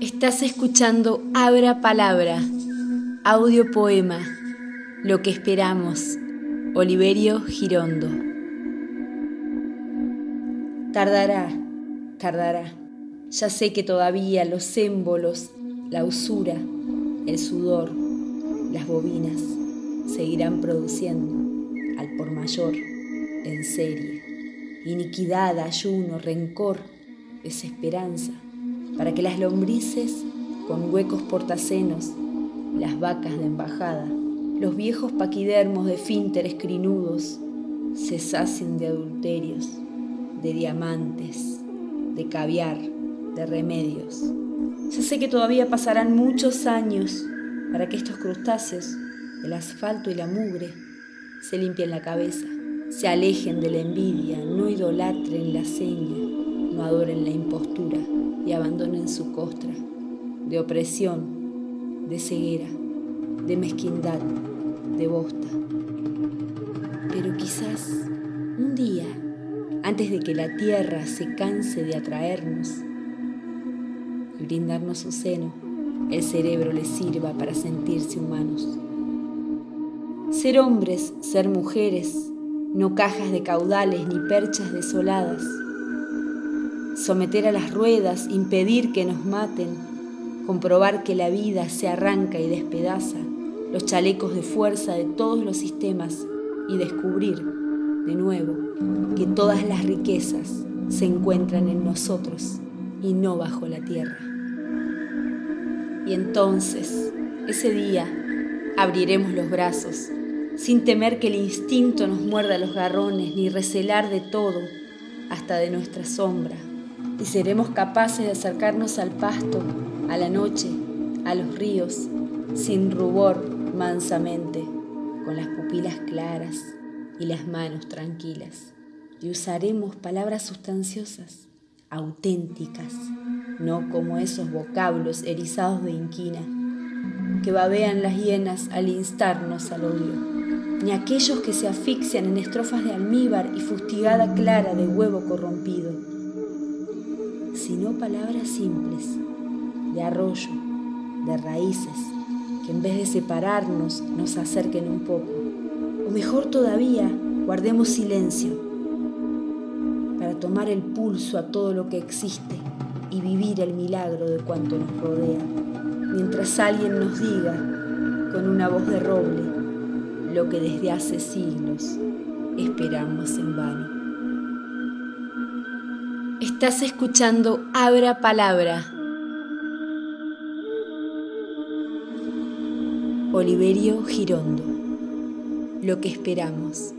Estás escuchando Abra Palabra, audio poema, Lo que esperamos, Oliverio Girondo. Tardará, tardará. Ya sé que todavía los émbolos, la usura, el sudor, las bobinas seguirán produciendo al por mayor en serie. Iniquidad, ayuno, rencor, desesperanza, para que las lombrices con huecos portacenos, las vacas de embajada, los viejos paquidermos de fínteres crinudos, se sacien de adulterios, de diamantes, de caviar, de remedios. Ya sé que todavía pasarán muchos años para que estos crustáceos, el asfalto y la mugre, se limpien la cabeza, se alejen de la envidia, no idolatren la seña, no adoren la impostura abandonen su costra de opresión, de ceguera, de mezquindad, de bosta. Pero quizás un día, antes de que la tierra se canse de atraernos y brindarnos su seno, el cerebro les sirva para sentirse humanos. Ser hombres, ser mujeres, no cajas de caudales ni perchas desoladas. Someter a las ruedas, impedir que nos maten, comprobar que la vida se arranca y despedaza, los chalecos de fuerza de todos los sistemas y descubrir, de nuevo, que todas las riquezas se encuentran en nosotros y no bajo la tierra. Y entonces, ese día, abriremos los brazos, sin temer que el instinto nos muerda los garrones, ni recelar de todo, hasta de nuestra sombra. Y seremos capaces de acercarnos al pasto, a la noche, a los ríos, sin rubor, mansamente, con las pupilas claras y las manos tranquilas. Y usaremos palabras sustanciosas, auténticas, no como esos vocablos erizados de inquina que babean las hienas al instarnos al odio, ni aquellos que se asfixian en estrofas de almíbar y fustigada clara de huevo corrompido, sino palabras simples, de arroyo, de raíces, que en vez de separarnos nos acerquen un poco, o mejor todavía, guardemos silencio para tomar el pulso a todo lo que existe y vivir el milagro de cuanto nos rodea, mientras alguien nos diga con una voz de roble lo que desde hace siglos esperamos en vano. Estás escuchando Abra Palabra. Oliverio Girondo. Lo que esperamos.